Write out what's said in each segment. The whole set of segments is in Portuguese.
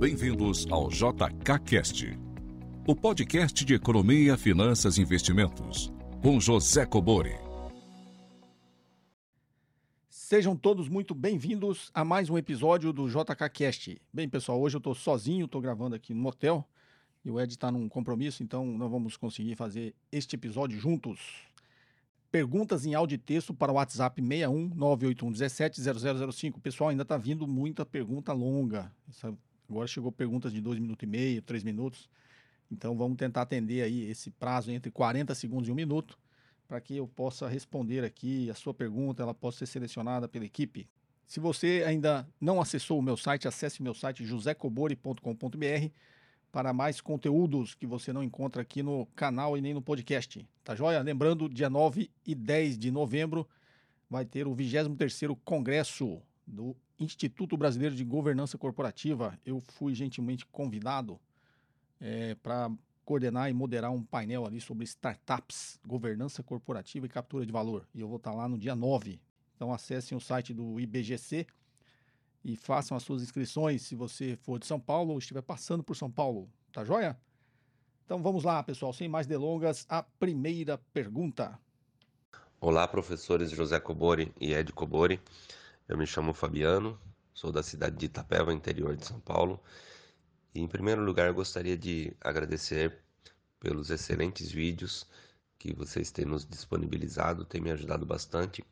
Bem-vindos ao JKCast, o podcast de economia, finanças e investimentos, com José Cobori. Sejam todos muito bem-vindos a mais um episódio do JKCast. Bem, pessoal, hoje eu estou sozinho, estou gravando aqui no motel e o Ed está num compromisso, então não vamos conseguir fazer este episódio juntos. Perguntas em áudio e texto para o WhatsApp 61 981 17 0005. Pessoal, ainda está vindo muita pergunta longa. Essa Agora chegou perguntas de dois minutos e meio, três minutos. Então vamos tentar atender aí esse prazo entre 40 segundos e um minuto para que eu possa responder aqui a sua pergunta, ela possa ser selecionada pela equipe. Se você ainda não acessou o meu site, acesse o meu site josecobori.com.br para mais conteúdos que você não encontra aqui no canal e nem no podcast. Tá joia? Lembrando, dia 9 e 10 de novembro vai ter o 23º Congresso do Instituto Brasileiro de Governança Corporativa. Eu fui gentilmente convidado é, para coordenar e moderar um painel ali sobre startups, governança corporativa e captura de valor. E eu vou estar lá no dia 9. Então acessem o site do IBGC e façam as suas inscrições se você for de São Paulo ou estiver passando por São Paulo. Tá joia? Então vamos lá, pessoal, sem mais delongas, a primeira pergunta. Olá, professores José Cobori e Ed Cobori. Eu me chamo Fabiano, sou da cidade de Itapeva, interior de São Paulo. E em primeiro lugar, gostaria de agradecer pelos excelentes vídeos que vocês têm nos disponibilizado, tem me ajudado bastante.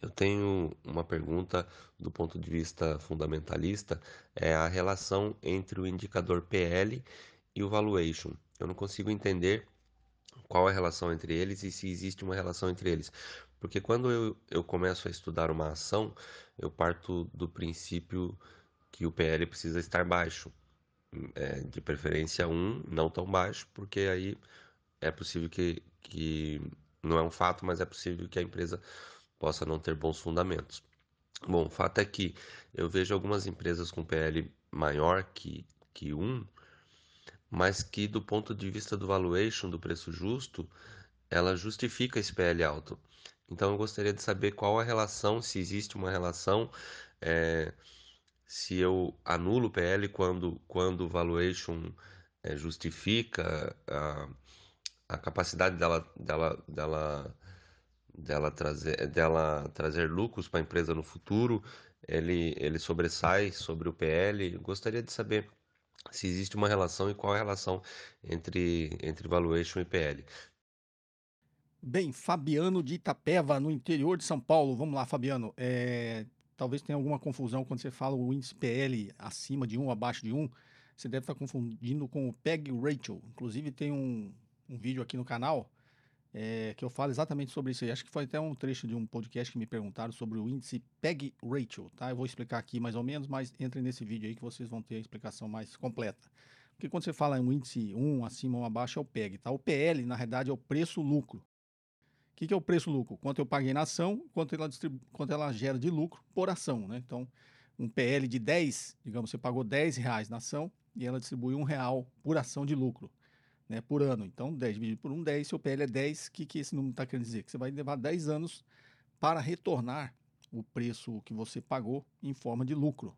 Eu tenho uma pergunta do ponto de vista fundamentalista, é a relação entre o indicador PL e o valuation. Eu não consigo entender qual é a relação entre eles e se existe uma relação entre eles. Porque quando eu, eu começo a estudar uma ação, eu parto do princípio que o PL precisa estar baixo. É, de preferência 1, não tão baixo, porque aí é possível que, que. Não é um fato, mas é possível que a empresa possa não ter bons fundamentos. Bom, o fato é que eu vejo algumas empresas com PL maior que, que 1, mas que do ponto de vista do valuation, do preço justo, ela justifica esse PL alto. Então eu gostaria de saber qual a relação, se existe uma relação, é, se eu anulo o PL quando, quando o valuation é, justifica a, a capacidade dela, dela, dela, dela, trazer, dela trazer lucros para a empresa no futuro, ele, ele sobressai sobre o PL. Eu gostaria de saber se existe uma relação e qual é a relação entre, entre valuation e PL. Bem, Fabiano de Itapeva, no interior de São Paulo. Vamos lá, Fabiano. É, talvez tenha alguma confusão quando você fala o índice PL acima de 1, abaixo de 1. Você deve estar confundindo com o PEG Ratio. Inclusive, tem um, um vídeo aqui no canal é, que eu falo exatamente sobre isso aí. Acho que foi até um trecho de um podcast que me perguntaram sobre o índice PEG Ratio. Tá? Eu vou explicar aqui mais ou menos, mas entrem nesse vídeo aí que vocês vão ter a explicação mais completa. Porque quando você fala em um índice 1, acima ou abaixo, é o PEG. Tá? O PL, na realidade, é o preço-lucro. O que, que, é o preço-lucro? Quanto eu paguei na ação, quanto ela, distribu... quanto ela gera de lucro por ação. Né? Então, um PL de 10, digamos, você pagou 10 reais na ação e ela distribui um real por ação de lucro né, por ano. Então, 10 dividido por 1, 10, seu PL é 10. O que, que esse número está querendo dizer? Que você vai levar 10 anos para retornar o preço que você pagou em forma de lucro.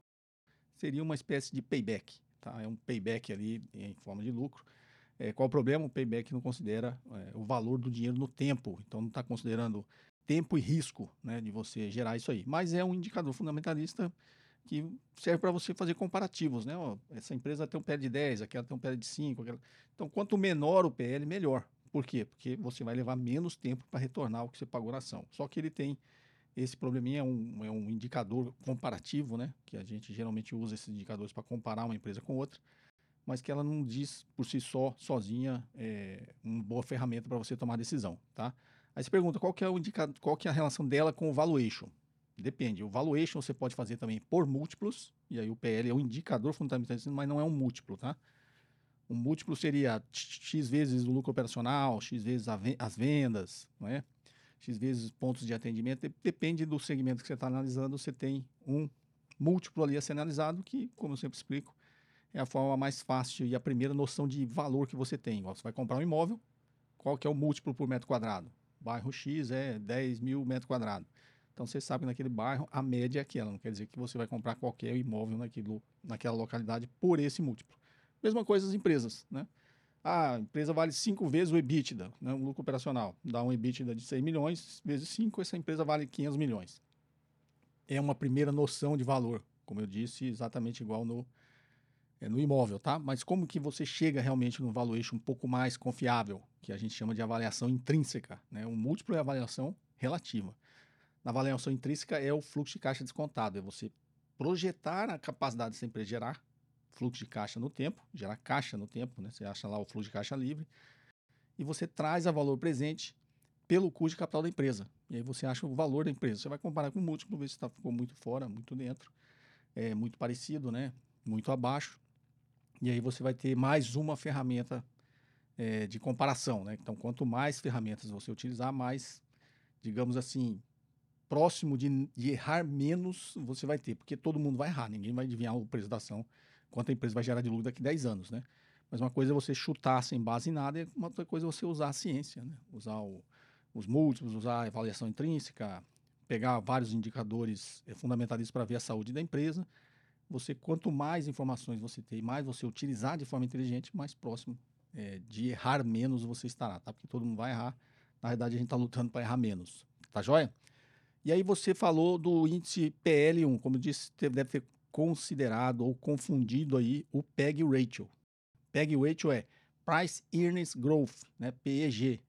Seria uma espécie de payback. Tá? É um payback ali em forma de lucro. É, qual o problema? O payback não considera é, o valor do dinheiro no tempo, então não está considerando tempo e risco né, de você gerar isso aí. Mas é um indicador fundamentalista que serve para você fazer comparativos. Né? Ó, essa empresa tem um PL de 10, aquela tem um PL de 5. Aquela... Então, quanto menor o PL, melhor. Por quê? Porque você vai levar menos tempo para retornar o que você pagou na ação. Só que ele tem esse probleminha, é um, é um indicador comparativo, né? que a gente geralmente usa esses indicadores para comparar uma empresa com outra mas que ela não diz por si só, sozinha, é, uma boa ferramenta para você tomar decisão, tá? Aí você pergunta qual que é o indicador, qual que é a relação dela com o valuation? Depende. O valuation você pode fazer também por múltiplos, e aí o PL é um indicador fundamental, mas não é um múltiplo, tá? Um múltiplo seria X vezes o lucro operacional, X vezes as vendas, não é? X vezes pontos de atendimento. Depende do segmento que você está analisando, você tem um múltiplo ali a ser analisado, que, como eu sempre explico, é a forma mais fácil e a primeira noção de valor que você tem. Você vai comprar um imóvel, qual que é o múltiplo por metro quadrado? Bairro X é 10 mil metros quadrados. Então você sabe que naquele bairro a média é aquela, não quer dizer que você vai comprar qualquer imóvel naquilo, naquela localidade por esse múltiplo. Mesma coisa as empresas, né? A empresa vale cinco vezes o EBITDA, né, o lucro operacional. Dá um EBITDA de 100 milhões, vezes 5, essa empresa vale 500 milhões. É uma primeira noção de valor, como eu disse, exatamente igual no, é, no imóvel, tá? Mas como que você chega realmente num valuation um pouco mais confiável, que a gente chama de avaliação intrínseca, né? Um múltiplo é avaliação relativa. Na avaliação intrínseca é o fluxo de caixa descontado, é você projetar a capacidade dessa empresa gerar fluxo de caixa no tempo, gerar caixa no tempo, né? Você acha lá o fluxo de caixa livre e você traz a valor presente pelo custo de capital da empresa. E aí você acha o valor da empresa. Você vai comparar com o múltiplo, ver se tá, ficou muito fora, muito dentro, é muito parecido, né? Muito abaixo. E aí você vai ter mais uma ferramenta é, de comparação, né? Então, quanto mais ferramentas você utilizar, mais, digamos assim, próximo de, de errar menos você vai ter, porque todo mundo vai errar, ninguém vai adivinhar o preço da ação quanto a empresa vai gerar de lucro daqui a 10 anos, né? Mas uma coisa é você chutar sem base em nada, e uma outra coisa é você usar a ciência, né? Usar o, os múltiplos, usar a avaliação intrínseca, pegar vários indicadores é, fundamentalistas para ver a saúde da empresa. Você, quanto mais informações você tem, mais você utilizar de forma inteligente, mais próximo é, de errar menos você estará, tá? Porque todo mundo vai errar. Na verdade, a gente está lutando para errar menos. Tá joia? E aí você falou do índice PL1, como disse, deve ter considerado ou confundido aí o PEG ratio. PEG ratio é Price Earnings Growth, né? PEG,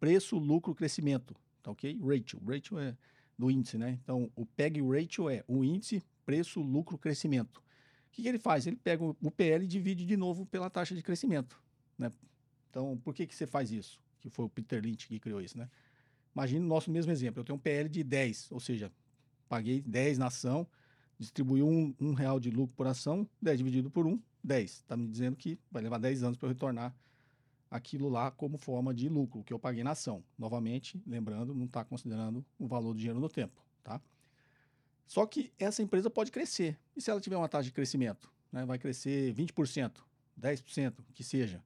preço, lucro, crescimento, tá ok? Ratio, ratio é do índice, né? Então, o PEG ratio é o índice, preço, lucro, crescimento. O que, que ele faz? Ele pega o PL e divide de novo pela taxa de crescimento, né? Então, por que, que você faz isso? Que foi o Peter Lynch que criou isso, né? Imagine o nosso mesmo exemplo. Eu tenho um PL de 10, ou seja, paguei 10 na ação, distribuiu um, um real de lucro por ação, 10 dividido por 1, 10. Está me dizendo que vai levar 10 anos para eu retornar aquilo lá como forma de lucro que eu paguei na ação. Novamente, lembrando, não está considerando o valor do dinheiro no tempo, tá? Só que essa empresa pode crescer. E se ela tiver uma taxa de crescimento? Né, vai crescer 20%, 10%, que seja.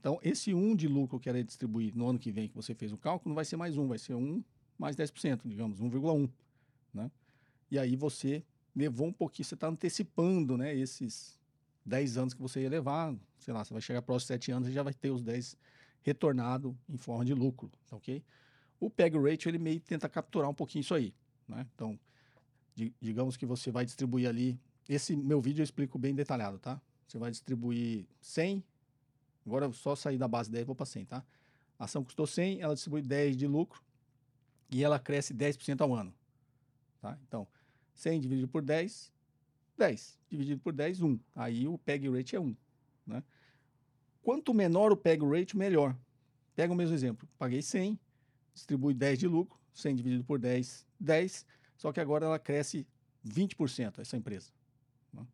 Então, esse 1 de lucro que ela distribuir no ano que vem, que você fez o cálculo, não vai ser mais 1, vai ser 1 mais 10%, digamos, 1,1. Né? E aí você levou um pouquinho, você está antecipando né, esses 10 anos que você ia levar, sei lá, você vai chegar próximo 7 anos e já vai ter os 10 retornado em forma de lucro, tá ok? O PEG Ratio, ele meio tenta capturar um pouquinho isso aí, né? Então, di digamos que você vai distribuir ali, esse meu vídeo eu explico bem detalhado, tá? Você vai distribuir 100, agora eu só sair da base 10 vou para 100, tá? A ação custou 100, ela distribui 10 de lucro e ela cresce 10% ao ano, tá? Então, 100 dividido por 10, 10. Dividido por 10, 1. Aí o PEG rate é 1. Né? Quanto menor o PEG rate, melhor. Pega o mesmo exemplo. Paguei 100, distribui 10 de lucro, 100 dividido por 10, 10. Só que agora ela cresce 20% essa empresa. Né?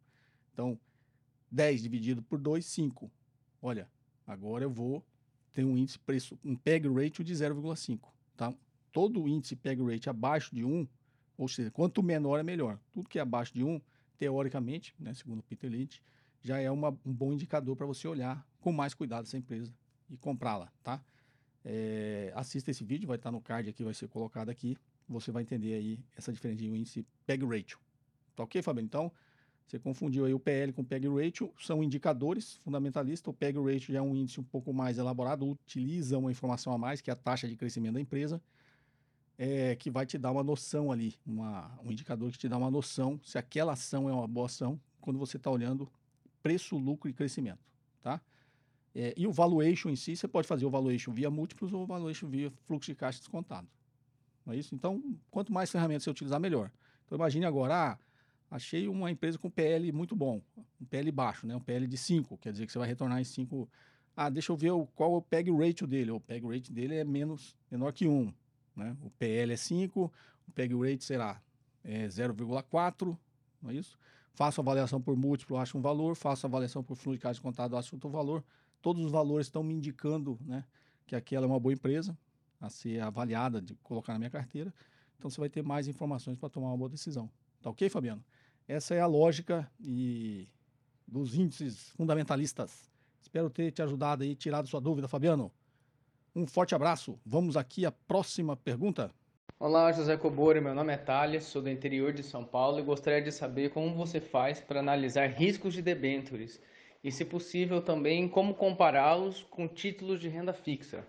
Então, 10 dividido por 2, 5. Olha, agora eu vou ter um índice preço, um PEG ratio de 0,5. Tá? Todo índice PEG rate abaixo de 1 ou seja, quanto menor é melhor. Tudo que é abaixo de 1, teoricamente, né, segundo Peter Lynch, já é uma, um bom indicador para você olhar com mais cuidado essa empresa e comprá-la, tá? É, assista esse vídeo, vai estar no card aqui, vai ser colocado aqui. Você vai entender aí essa diferença de índice PEG Ratio. Tá ok, Fabio? Então, você confundiu aí o PL com o PEG Ratio, são indicadores fundamentalistas. O PEG Ratio é um índice um pouco mais elaborado, utiliza uma informação a mais, que é a taxa de crescimento da empresa é, que vai te dar uma noção ali, uma, um indicador que te dá uma noção se aquela ação é uma boa ação quando você está olhando preço, lucro e crescimento, tá? É, e o valuation em si, você pode fazer o valuation via múltiplos ou o valuation via fluxo de caixa descontado. Não é isso? Então, quanto mais ferramentas você utilizar, melhor. Então, imagine agora, ah, achei uma empresa com PL muito bom, um PL baixo, né? um PL de 5, quer dizer que você vai retornar em 5. Ah, deixa eu ver o, qual é o PEG ratio dele. O PEG ratio dele é menos, menor que 1. Né? O PL é 5, o PEG rate será é 0,4, não é isso? Faço avaliação por múltiplo, acho um valor, faço avaliação por fluxo de caixa contado, acho outro valor. Todos os valores estão me indicando né, que aquela é uma boa empresa a ser avaliada, de colocar na minha carteira. Então você vai ter mais informações para tomar uma boa decisão. Tá ok, Fabiano? Essa é a lógica e dos índices fundamentalistas. Espero ter te ajudado aí, tirado sua dúvida, Fabiano. Um forte abraço. Vamos aqui à próxima pergunta. Olá, José Cobori, meu nome é Thales, sou do interior de São Paulo e gostaria de saber como você faz para analisar riscos de debêntures e, se possível, também como compará-los com títulos de renda fixa,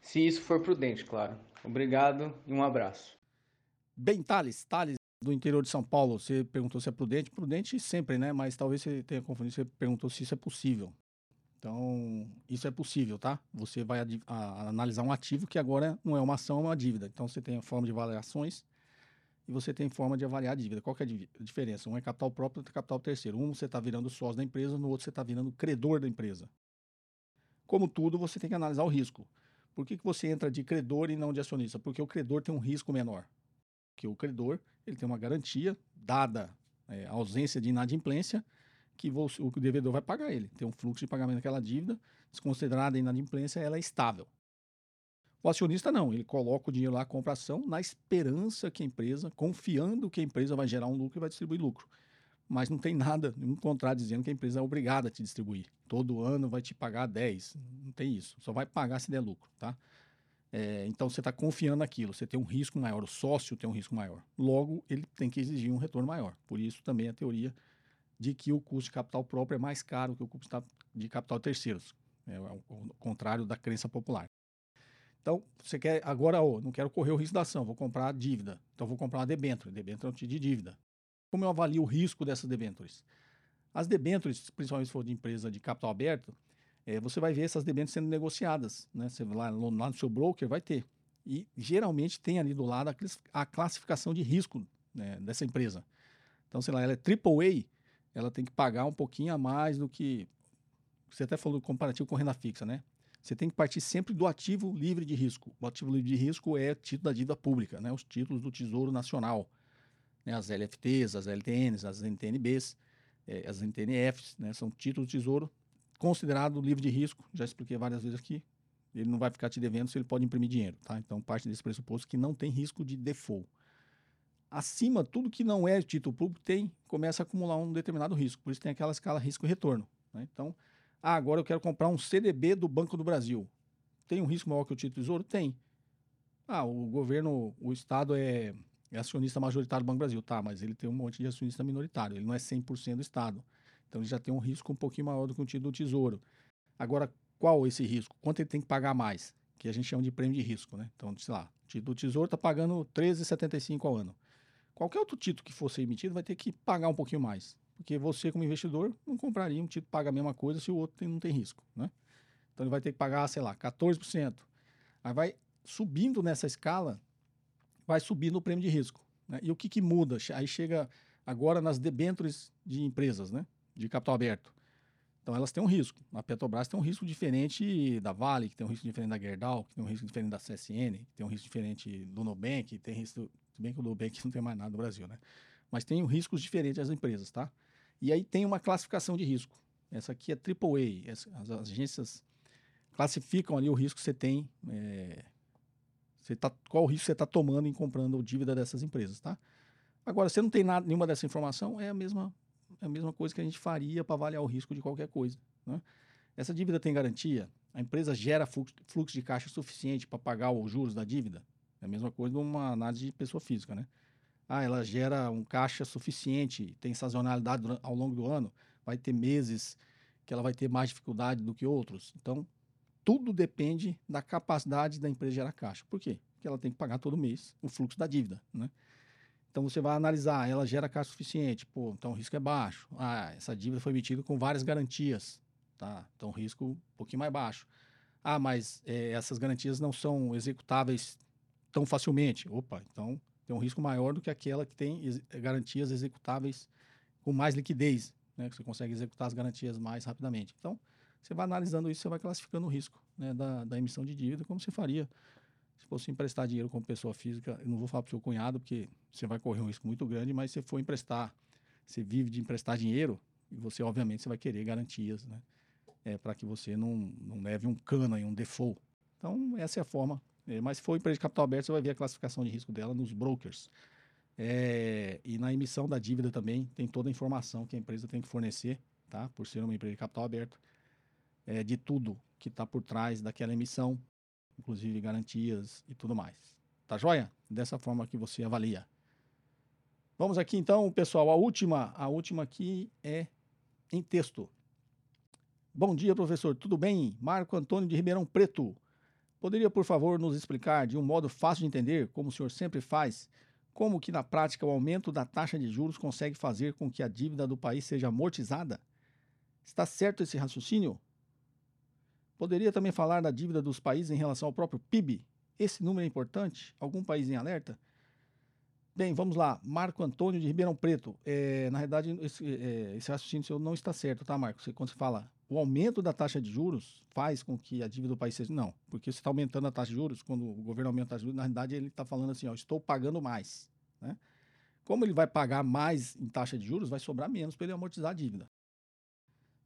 se isso for prudente, claro. Obrigado e um abraço. Bem, Thales, Thales, do interior de São Paulo, você perguntou se é prudente. Prudente sempre, né? Mas talvez você tenha confundido, você perguntou se isso é possível. Então, isso é possível, tá? Você vai a, a, analisar um ativo que agora não é uma ação, é uma dívida. Então, você tem a forma de avaliações e você tem forma de avaliar a dívida. Qual é a diferença? Um é capital próprio, outro é capital terceiro. Um você está virando sócio da empresa, no outro você está virando credor da empresa. Como tudo, você tem que analisar o risco. Por que, que você entra de credor e não de acionista? Porque o credor tem um risco menor. Porque o credor ele tem uma garantia, dada é, a ausência de inadimplência, que o devedor vai pagar ele. Tem um fluxo de pagamento daquela dívida, desconsiderada a inadimplência, ela é estável. O acionista não, ele coloca o dinheiro lá, compra ação, na esperança que a empresa, confiando que a empresa vai gerar um lucro e vai distribuir lucro. Mas não tem nada, nenhum contrato dizendo que a empresa é obrigada a te distribuir. Todo ano vai te pagar 10. Não tem isso. Só vai pagar se der lucro, tá? É, então você está confiando naquilo, você tem um risco maior, o sócio tem um risco maior. Logo, ele tem que exigir um retorno maior. Por isso também a teoria de que o custo de capital próprio é mais caro que o custo de capital terceiros. É o contrário da crença popular. Então, você quer agora, oh, não quero correr o risco da ação, vou comprar dívida. Então, vou comprar uma debênture. Debênture é um tipo de dívida. Como eu avalio o risco dessas debêntures? As debêntures, principalmente se for de empresa de capital aberto, é, você vai ver essas debêntures sendo negociadas. Né? Você lá, lá no seu broker vai ter. E geralmente tem ali do lado a, classificação de risco né, dessa empresa. Então, sei lá, ela é AAA, ela tem que pagar um pouquinho a mais do que. Você até falou comparativo com renda fixa, né? Você tem que partir sempre do ativo livre de risco. O ativo livre de risco é título da dívida pública, né? Os títulos do Tesouro Nacional, né? As LFTs, as LTNs, as NTNBs, é, as NTNFs, né? São títulos do Tesouro considerado livre de risco. Já expliquei várias vezes aqui. Ele não vai ficar te devendo se ele pode imprimir dinheiro, tá? Então parte desse pressuposto que não tem risco de default acima, tudo que não é título público tem, começa a acumular um determinado risco. Por isso tem aquela escala risco e retorno. Né? Então, ah, agora eu quero comprar um CDB do Banco do Brasil. Tem um risco maior que o título tesouro? Tem. Ah, o governo, o Estado é, é, acionista majoritário do Banco do Brasil. Tá, mas ele tem um monte de acionista minoritário. Ele não é 100% do Estado. Então, ele já tem um risco um pouquinho maior do que o título do tesouro. Agora, qual esse risco? Quanto ele tem que pagar mais? Que a gente chama de prêmio de risco, né? Então, sei lá, o título do tesouro está pagando 13,75 ao ano. Qualquer outro título que fosse emitido vai ter que pagar um pouquinho mais. Porque você, como investidor, não compraria um título que paga a mesma coisa se o outro tem, não tem risco. Né? Então ele vai ter que pagar, sei lá, 14%. Aí vai subindo nessa escala, vai subindo o prêmio de risco. Né? E o que, que muda? Aí chega agora nas debêntures de empresas, né? De capital aberto. Então elas têm um risco. A Petrobras tem um risco diferente da Vale, que tem um risco diferente da Gerdau, que tem um risco diferente da CSN, que tem um risco diferente do Nubank, que tem risco se bem que o Nubank não tem mais nada no Brasil, né? Mas tem riscos diferentes as empresas, tá? E aí tem uma classificação de risco. Essa aqui é AAA. As, agências classificam ali o risco que você tem. É, você tá, qual o risco você está tomando em comprando dívida dessas empresas, tá? Agora, se não tem nada, nenhuma dessa informação, é a mesma, é a mesma coisa que a gente faria para avaliar o risco de qualquer coisa. Né? Essa dívida tem garantia? A empresa gera fluxo de caixa suficiente para pagar os juros da dívida? É a mesma coisa de uma análise de pessoa física, né? Ah, ela gera um caixa suficiente, tem sazonalidade ao longo do ano, vai ter meses que ela vai ter mais dificuldade do que outros. Então, tudo depende da capacidade da empresa gerar caixa. Por quê? Porque ela tem que pagar todo mês o fluxo da dívida, né? Então você vai analisar, ela gera caixa suficiente, pô, então o risco é baixo. Ah, essa dívida foi emitida com várias garantias, tá? Então o risco um pouquinho mais baixo. Ah, mas é, essas garantias não são executáveis tão facilmente. Opa, então tem um risco maior do que aquela que tem ex garantias executáveis com mais liquidez, né? Que você consegue executar as garantias mais rapidamente. Então, você vai analisando isso, você vai classificando o risco né, da, da emissão de dívida, como você faria se fosse emprestar dinheiro como pessoa física. Eu não vou falar para o seu cunhado, porque você vai correr um risco muito grande, mas se for emprestar, você vive de emprestar dinheiro, e você, obviamente, você vai querer garantias, né? É, para que você não, não leve um cano aí, um default. Então, essa é a forma é, mas se for empresa de capital aberto, você vai ver a classificação de risco dela nos brokers. É, e na emissão da dívida também tem toda a informação que a empresa tem que fornecer, tá? Por ser uma empresa de capital aberto, é, de tudo que está por trás daquela emissão, inclusive garantias e tudo mais. Tá? Joia? Dessa forma que você avalia. Vamos aqui então, pessoal. A última, a última aqui é em texto. Bom dia, professor. Tudo bem? Marco Antônio de Ribeirão Preto. Poderia, por favor, nos explicar de um modo fácil de entender, como o senhor sempre faz, como que na prática o aumento da taxa de juros consegue fazer com que a dívida do país seja amortizada? Está certo esse raciocínio? Poderia também falar da dívida dos países em relação ao próprio PIB? Esse número é importante? Algum país em alerta? Bem, vamos lá. Marco Antônio de Ribeirão Preto. É, na realidade, esse, é, esse raciocínio seu não está certo, tá, Marco? Você, quando você fala o aumento da taxa de juros faz com que a dívida do país seja. Não, porque você está aumentando a taxa de juros, quando o governo aumenta a juros, na realidade ele está falando assim: ó, estou pagando mais. Né? Como ele vai pagar mais em taxa de juros, vai sobrar menos para ele amortizar a dívida.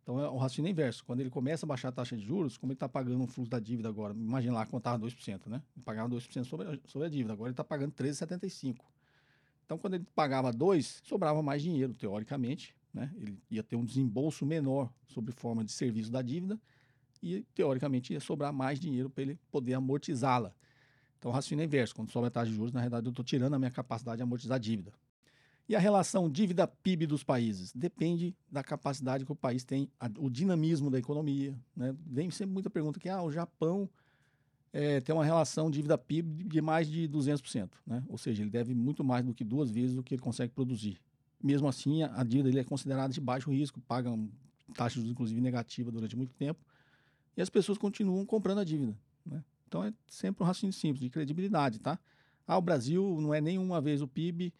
Então é o raciocínio inverso. Quando ele começa a baixar a taxa de juros, como ele está pagando um fluxo da dívida agora, imagina lá quando estava 2%, né? Ele pagava 2% sobre a, sobre a dívida, agora ele está pagando 13,75%. Então, quando ele pagava 2, sobrava mais dinheiro, teoricamente, né? Ele ia ter um desembolso menor sob forma de serviço da dívida e, teoricamente, ia sobrar mais dinheiro para ele poder amortizá-la. Então, o raciocínio é inverso. Quando sobe a taxa de juros, na realidade, eu estou tirando a minha capacidade de amortizar a dívida. E a relação dívida-PIB dos países? Depende da capacidade que o país tem, a, o dinamismo da economia. Né? Vem sempre muita pergunta que ah, o Japão é, tem uma relação dívida-PIB de mais de 200%. Né? Ou seja, ele deve muito mais do que duas vezes o que ele consegue produzir mesmo assim a dívida dele é considerada de baixo risco, pagam taxas inclusive negativa durante muito tempo, e as pessoas continuam comprando a dívida. Né? Então é sempre um raciocínio simples, de credibilidade, tá? Ah, o Brasil não é nenhuma vez o PIB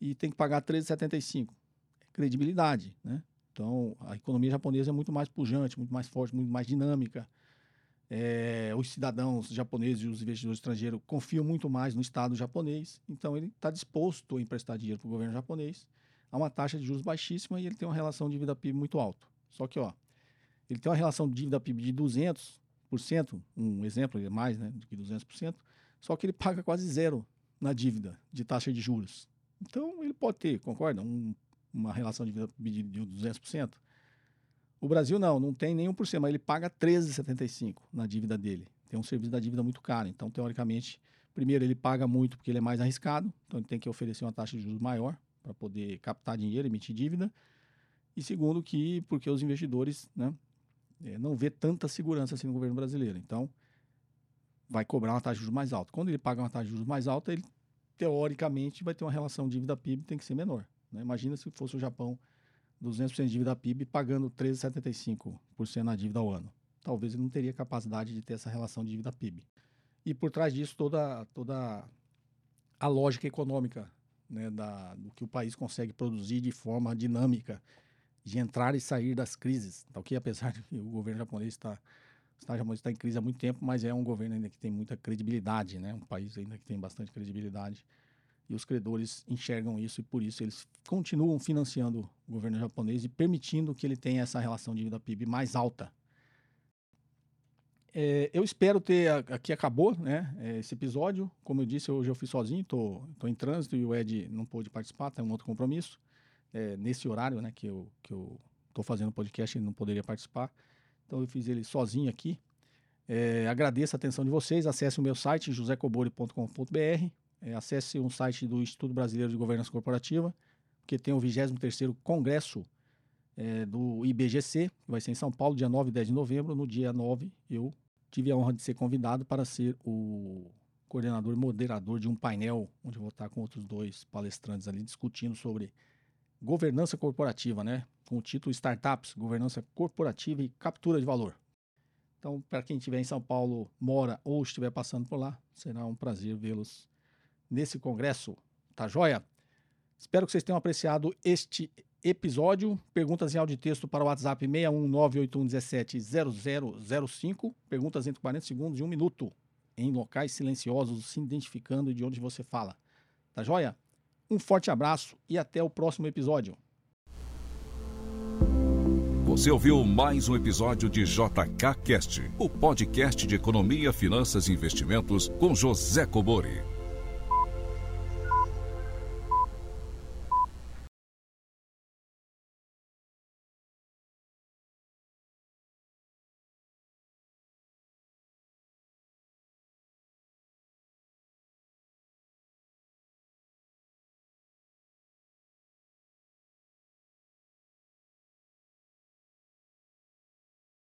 e tem que pagar 13,75. É credibilidade, né? Então, a economia japonesa é muito mais pujante, muito mais forte, muito mais dinâmica. É, os cidadãos japoneses e os investidores estrangeiros confiam muito mais no Estado japonês, então ele está disposto a emprestar dinheiro para o governo japonês a uma taxa de juros baixíssima e ele tem uma relação dívida PIB muito alta. Só que, ó, ele tem uma relação de dívida PIB de 200%, um exemplo, é mais né, do que 200%, só que ele paga quase zero na dívida de taxa de juros. Então, ele pode ter, concorda, um, uma relação de dívida de 200%. O Brasil não, não tem nenhum por cento, mas ele paga 13,75 na dívida dele. Tem um serviço da dívida muito caro. Então, teoricamente, primeiro ele paga muito porque ele é mais arriscado, então ele tem que oferecer uma taxa de juros maior para poder captar dinheiro, emitir dívida. E segundo, que porque os investidores né, é, não vê tanta segurança assim no governo brasileiro. Então, vai cobrar uma taxa de juros mais alta. Quando ele paga uma taxa de juros mais alta, ele teoricamente vai ter uma relação dívida-PIB tem que ser menor. Né? Imagina se fosse o Japão 200% de dívida PIB pagando 13,75% na dívida ao ano. Talvez ele não teria capacidade de ter essa relação de dívida PIB. E por trás disso toda, toda a lógica econômica né, da, do que o país consegue produzir de forma dinâmica, de entrar e sair das crises. Tá, que apesar de o governo japonês está japonês está em crise há muito tempo, mas é um governo ainda que tem muita credibilidade, né? Um país ainda que tem bastante credibilidade. E os credores enxergam isso e por isso eles continuam financiando o governo japonês e permitindo que ele tenha essa relação dívida PIB mais alta é, eu espero ter. Aqui acabou né, é, esse episódio. Como eu disse, hoje eu fui sozinho, tô em trânsito e o Ed não pôde participar, tem um outro compromisso. É, nesse horário né, que eu, que eu fazendo o podcast, ele não poderia participar. Então eu fiz ele sozinho aqui. É, agradeço a atenção de vocês. Acesse o meu site, josecobori.com.br. É, acesse um site do Instituto Brasileiro de Governança Corporativa, que tem o 23º Congresso é, do IBGC, que vai ser em São Paulo, dia 9 e 10 de novembro. No dia 9, eu tive a honra de ser convidado para ser o coordenador e moderador de um painel, onde eu vou estar com outros dois palestrantes ali discutindo sobre governança corporativa, né? Com o título Startups, Governança Corporativa e Captura de Valor. Então, para quem estiver em São Paulo, mora ou estiver passando por lá, será um prazer vê-los nesse congresso. Tá joia? Espero que vocês tenham apreciado este episódio. Perguntas em áudio e texto para o WhatsApp 61981170005. Perguntas entre 40 segundos e 1 minuto. Em locais silenciosos, se identificando de onde você fala. Tá joia? Um forte abraço e até o próximo episódio. Você ouviu mais um episódio de JK Cast, o podcast de economia, finanças e investimentos com José Cobori.